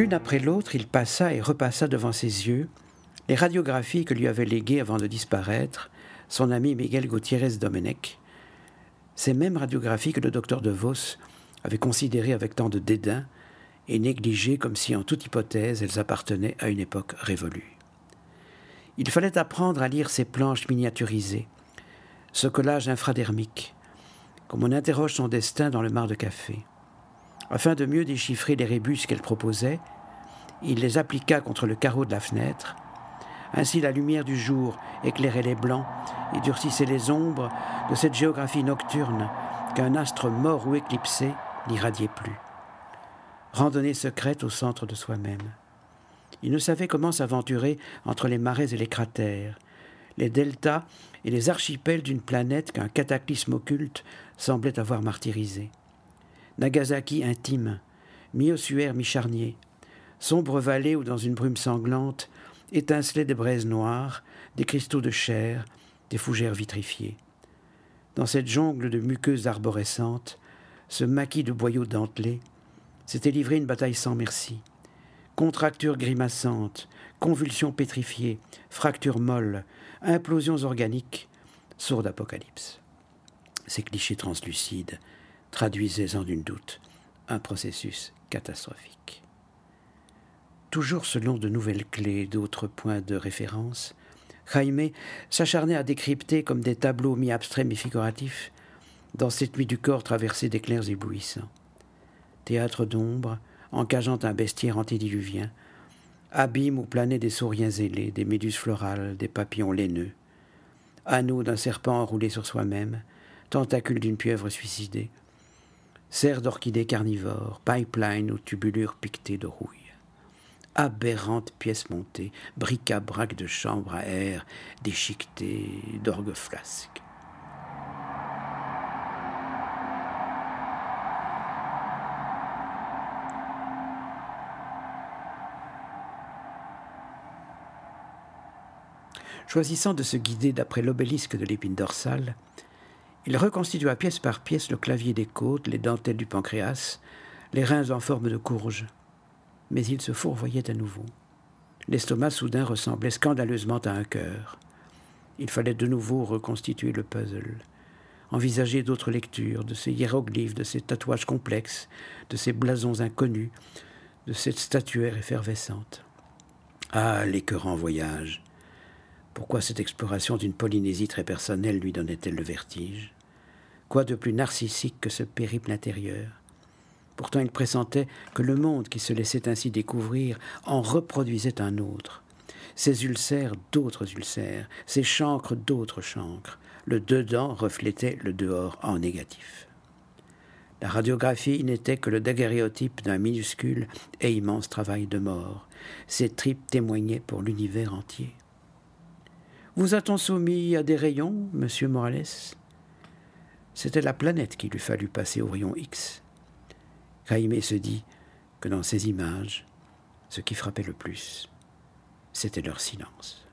L'une après l'autre, il passa et repassa devant ses yeux les radiographies que lui avait léguées avant de disparaître son ami Miguel Gutiérrez Domenech, ces mêmes radiographies que le docteur de Vos avait considérées avec tant de dédain et négligées comme si en toute hypothèse elles appartenaient à une époque révolue. Il fallait apprendre à lire ces planches miniaturisées, ce collage infradermique, comme on interroge son destin dans le mar de café. Afin de mieux déchiffrer les rébus qu'elle proposait, il les appliqua contre le carreau de la fenêtre. Ainsi la lumière du jour éclairait les blancs et durcissait les ombres de cette géographie nocturne qu'un astre mort ou éclipsé n'irradiait plus. Randonnée secrète au centre de soi-même. Il ne savait comment s'aventurer entre les marais et les cratères, les deltas et les archipels d'une planète qu'un cataclysme occulte semblait avoir martyrisée. Nagasaki intime, mi-ossuaire, mi-charnier, sombre vallée où dans une brume sanglante étincelaient des braises noires, des cristaux de chair, des fougères vitrifiées. Dans cette jungle de muqueuses arborescentes, ce maquis de boyaux dentelés, s'était livré une bataille sans merci. Contractures grimaçantes, convulsions pétrifiées, fractures molles, implosions organiques, sourde apocalypse. Ces clichés translucides traduisait en une doute un processus catastrophique. Toujours selon de nouvelles clés, d'autres points de référence, Jaime s'acharnait à décrypter comme des tableaux mi-abstraits mi-figuratifs dans cette nuit du corps traversée d'éclairs éblouissants. Théâtre d'ombre, encageant un bestiaire antédiluvien, abîme où planaient des sauriens ailés, des méduses florales, des papillons laineux, anneau d'un serpent enroulé sur soi-même, tentacule d'une pieuvre suicidée, serre d'orchidées carnivores, pipeline aux tubulures piquetées de rouille. Aberrantes pièces montées, bric-à-brac de chambres à air, déchiquetées d'orgues flasques. Choisissant de se guider d'après l'obélisque de l'épine dorsale, il reconstitua pièce par pièce le clavier des côtes, les dentelles du pancréas, les reins en forme de courge. Mais il se fourvoyait à nouveau. L'estomac soudain ressemblait scandaleusement à un cœur. Il fallait de nouveau reconstituer le puzzle, envisager d'autres lectures, de ces hiéroglyphes, de ces tatouages complexes, de ces blasons inconnus, de cette statuaire effervescente. Ah, l'écœurant voyage pourquoi cette exploration d'une Polynésie très personnelle lui donnait-elle le vertige? Quoi de plus narcissique que ce périple intérieur? Pourtant il pressentait que le monde qui se laissait ainsi découvrir en reproduisait un autre. Ses ulcères d'autres ulcères, ses chancres d'autres chancres. Le dedans reflétait le dehors en négatif. La radiographie n'était que le daguerréotype d'un minuscule et immense travail de mort. Ses tripes témoignaient pour l'univers entier. Vous a-t-on soumis à des rayons, monsieur Morales? C'était la planète qu'il eût fallu passer au rayon X. Jaime se dit que dans ces images, ce qui frappait le plus, c'était leur silence.